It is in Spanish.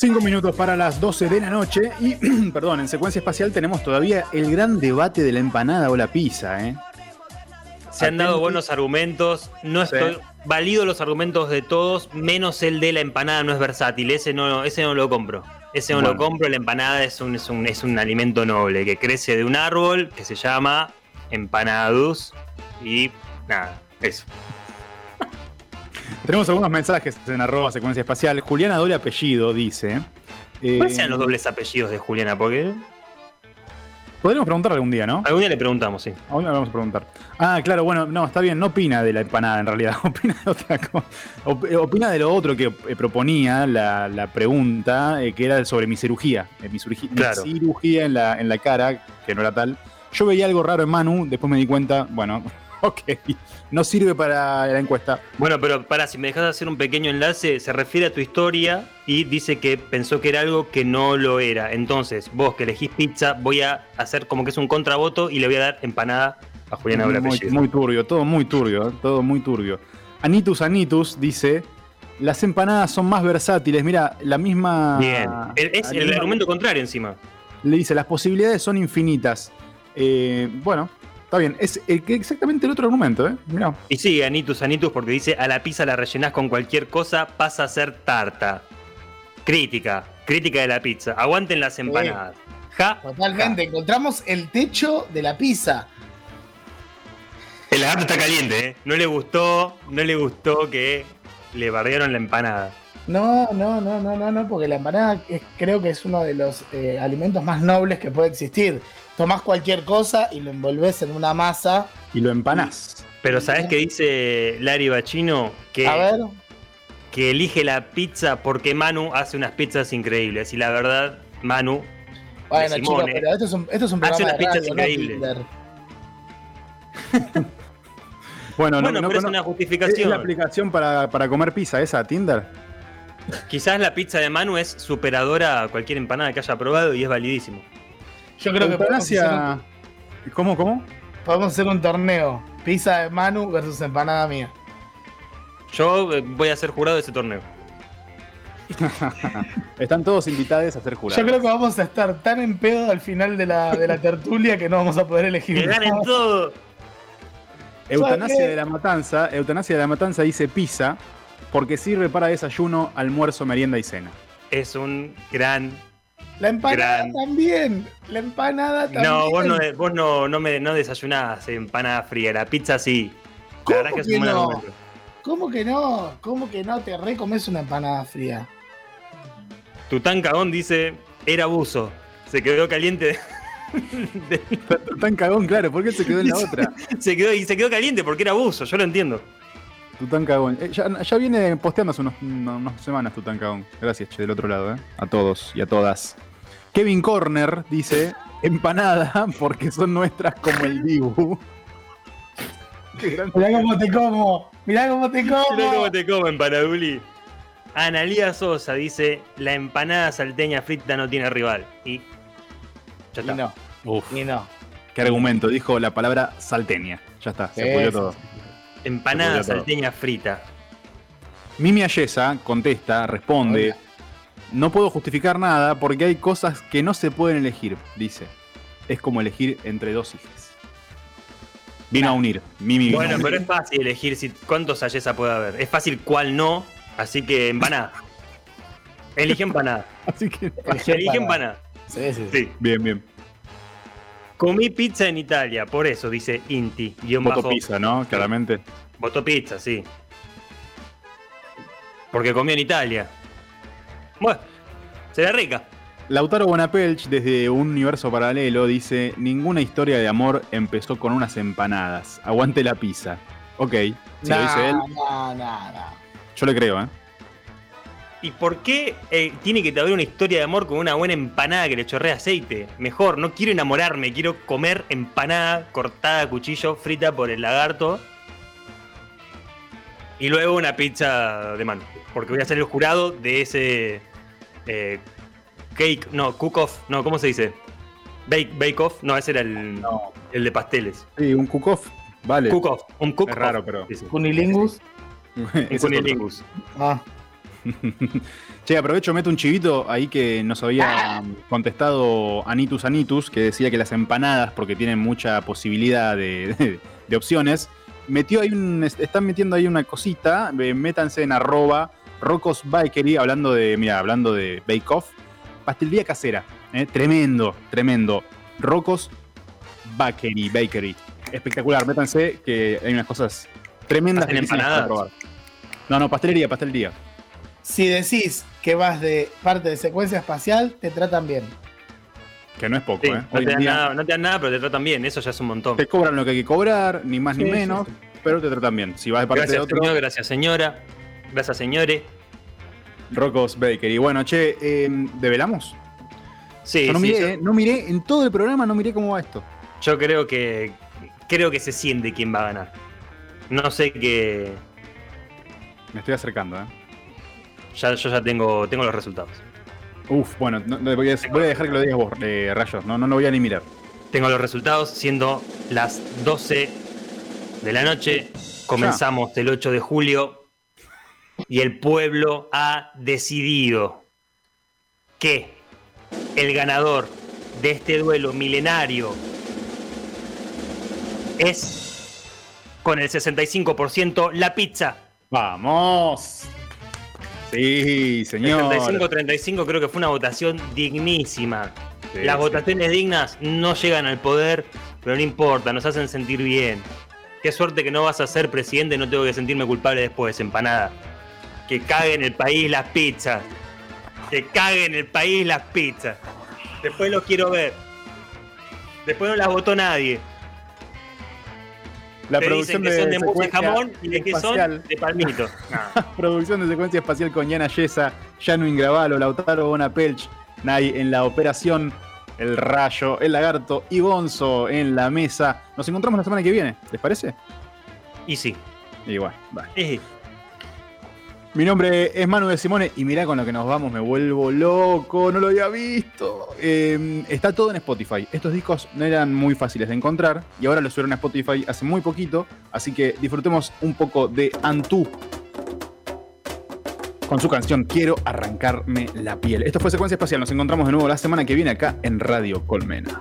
Cinco minutos para las 12 de la noche y, perdón, en secuencia espacial tenemos todavía el gran debate de la empanada o la pizza, ¿eh? Se han dado buenos argumentos, no estoy valido los argumentos de todos, menos el de la empanada no es versátil, ese no, ese no lo compro. Ese no lo compro, la empanada es un, es, un, es un alimento noble que crece de un árbol que se llama empanadus y nada, eso. Tenemos algunos mensajes en arroba secuencia espacial. Juliana doble apellido dice. ¿Cuáles sean los dobles apellidos de Juliana? Porque. Podríamos preguntar algún día, ¿no? Algún día le preguntamos, sí. Algún día le vamos a preguntar. Ah, claro, bueno, no, está bien, no opina de la empanada en realidad, opina de otra cosa. Opina de lo otro que eh, proponía la, pregunta, eh, que era sobre mi cirugía. Eh, mi, cirugía en la, en la cara, que no era tal. Yo veía algo raro en Manu, después me di cuenta, bueno, ok, no sirve para la encuesta. Bueno, pero para, si me dejas hacer un pequeño enlace, se refiere a tu historia y dice que pensó que era algo que no lo era. Entonces, vos que elegís pizza, voy a hacer como que es un contravoto y le voy a dar empanada a Juliana muy, muy turbio, todo muy turbio, todo muy turbio. Anitus Anitus dice, las empanadas son más versátiles. Mira, la misma. Bien. Es el, argumento contrario encima. Le dice: las posibilidades son infinitas. Eh, bueno, Está bien, es exactamente el otro argumento, ¿eh? Mirá. Y sigue Anitus Anitus porque dice, a la pizza la rellenás con cualquier cosa, pasa a ser tarta. Crítica, crítica de la pizza. Aguanten las empanadas. Totalmente, encontramos el techo de la pizza. El lagarto está caliente, ¿eh? No le gustó, no le gustó que le bardearon la empanada. No, no, no, no, no, no, porque la empanada creo que es uno de los eh, alimentos más nobles que puede existir tomás cualquier cosa y lo envolves en una masa. Y lo empanás. Pero ¿sabes qué dice Larry Bachino? Que, A ver. que elige la pizza porque Manu hace unas pizzas increíbles. Y la verdad, Manu. Bueno, chicos, pero esto es un, esto es un programa hace unas pizzas increíbles. bueno, no, pero es una justificación. ¿Es la aplicación para, para comer pizza esa, Tinder? Quizás la pizza de Manu es superadora a cualquier empanada que haya probado y es validísimo. Yo creo que podemos hacer ¿Cómo, cómo? Podemos hacer un torneo. Pizza de Manu versus empanada mía. Yo eh, voy a ser jurado de ese torneo. Están todos invitados a ser jurados. Yo creo que vamos a estar tan en pedo al final de la, de la tertulia que no vamos a poder elegir. Que ganen todo. Eutanasia de la Matanza, Eutanasia de la Matanza dice pizza porque sirve para desayuno, almuerzo, merienda y cena. Es un gran la empanada también. La empanada también. No, vos no, vos no, no, me, no desayunás empanada fría. La pizza sí. La verdad que, es un buen no? ¿Cómo que no? ¿Cómo que no? Te recomes una empanada fría. Tután Cagón dice: era abuso. Se quedó caliente. Tután Cagón, claro. ¿Por qué se quedó en la otra? se quedó, y se quedó caliente porque era abuso. Yo lo entiendo. Tutankamón. Eh, ya, ya, viene posteando hace unos, unas semanas Tutankamón. Gracias, che, del otro lado, ¿eh? A todos y a todas. Kevin Corner dice, empanada porque son nuestras como el Dibu. Mirá cómo te como, mirá cómo te como. Mirá cómo te como, empanaduli. Analía Sosa dice, la empanada salteña frita no tiene rival. Y ya está. Y no. Uf. Y no. Qué argumento, dijo la palabra salteña. Ya está, se apoyó todo. Empanada salteña frita. Mimi Ayesa contesta, responde. No puedo justificar nada porque hay cosas que no se pueden elegir, dice. Es como elegir entre dos hijas. Vino a unir. Mimi bueno, pero es fácil elegir si, cuántos Ayesa puede haber. Es fácil cuál no, así que empanada. Elige empanada. así que elige empanada. Sí, sí, sí. Bien, bien. Comí pizza en Italia, por eso dice Inti. Voto pizza, ¿no? Claramente. Voto pizza, sí. Porque comió en Italia. Bueno, será rica. Lautaro Bonapelch, desde un universo paralelo, dice: Ninguna historia de amor empezó con unas empanadas. Aguante la pizza. Ok, si lo dice él. Yo le creo, ¿eh? ¿Y por qué eh, tiene que haber una historia de amor con una buena empanada que le chorrea aceite? Mejor, no quiero enamorarme, quiero comer empanada cortada a cuchillo, frita por el lagarto. Y luego una pizza de mano. Porque voy a ser el jurado de ese eh, cake, no, cook-off, no, ¿cómo se dice? Bake, bake off, no, ese era el, el de pasteles. Sí, un cook-off, vale. Cook-off, un cook-off. Es raro, pero. Cunilingus. un cunilingus. Ah. che, aprovecho, meto un chivito ahí que nos había contestado Anitus Anitus, que decía que las empanadas, porque tienen mucha posibilidad de, opciones, metió ahí un, están metiendo ahí una cosita, métanse en arroba Rocos Bakery, hablando de, mira, hablando de Bake Off, pastelería casera, ¿eh? tremendo, tremendo. Rocos Bakery, Bakery, espectacular, métanse que hay unas cosas tremendas que para probar. No, no, pastelería, pastelería. Si decís que vas de parte de secuencia espacial, te tratan bien. Que no es poco, ¿eh? No te, dan nada, no te, dan nada, pero te tratan bien, eso ya es un montón. Te cobran lo que hay que cobrar, ni más ni menos, pero te tratan bien. Si vas de parte gracias, de otro. Señor, gracias, señora. Gracias, señores. Rocos Baker. Y bueno, che, eh, ¿develamos? Sí, no, sí, miré, eh, no miré, en todo el programa no miré cómo va esto. Yo creo que creo que se siente quién va a ganar. No sé qué. Me estoy acercando, ¿eh? Ya, yo ya tengo, tengo los resultados. Uf, bueno, voy, a, dejar que lo digas vos, eh, Rayos. No, no lo voy a ni mirar. Tengo los resultados, siendo las 12 de la noche. Comenzamos el 8 de julio y el pueblo ha decidido que el ganador de este duelo milenario es con el 65% la pizza. Vamos. Sí, señor. 35-35 creo que fue una votación dignísima. Las votaciones dignas no llegan al poder, pero no importa, nos hacen sentir bien. Qué suerte que no vas a ser presidente, no tengo que sentirme culpable después, empanada. Que caguen el país las pizzas. Que caguen el país las pizzas. Después los quiero ver. Después no las votó nadie. La producción que de son de mousse jamón y de son de palmito. producción de secuencia espacial con Yana Yesa, Janu Ingravalo, Lautaro Bonapelch, Nay en la operación, El Rayo, El Lagarto y Gonzo en la mesa. Nos encontramos la semana que viene, ¿les parece? Y sí. Igual, vale. Mi nombre es Manu de Simone y mirá con lo que nos vamos, me vuelvo loco, no lo había visto. Em, está todo en Spotify. Estos discos no eran muy fáciles de encontrar y ahora los subieron a Spotify hace muy poquito, así que disfrutemos un poco de Antú con su canción Quiero arrancarme la piel. Esto fue Secuencia Espacial, nos encontramos de nuevo la semana que viene acá en Radio Colmena.